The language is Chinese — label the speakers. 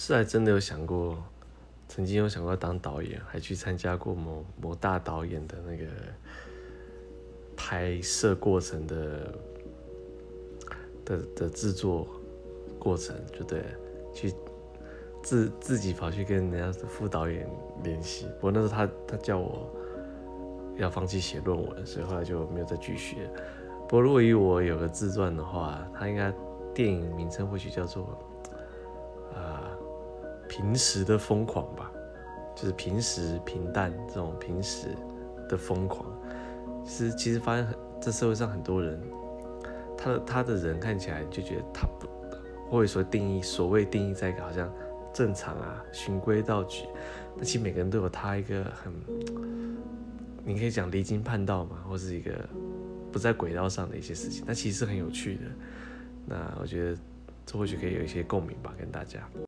Speaker 1: 是还真的有想过，曾经有想过当导演，还去参加过某某大导演的那个拍摄过程的的的制作过程，就对，去自自己跑去跟人家副导演联系。不过那时候他他叫我要放弃写论文，所以后来就没有再继续。不过如果以我有个自传的话，他应该电影名称或许叫做。平时的疯狂吧，就是平时平淡这种平时的疯狂。其实其实发现很，这社会上很多人，他的他的人看起来就觉得他不，或者说定义所谓定义在一个好像正常啊，循规蹈矩。那其实每个人都有他一个很，你可以讲离经叛道嘛，或是一个不在轨道上的一些事情。那其实是很有趣的。那我觉得这或许可以有一些共鸣吧，跟大家。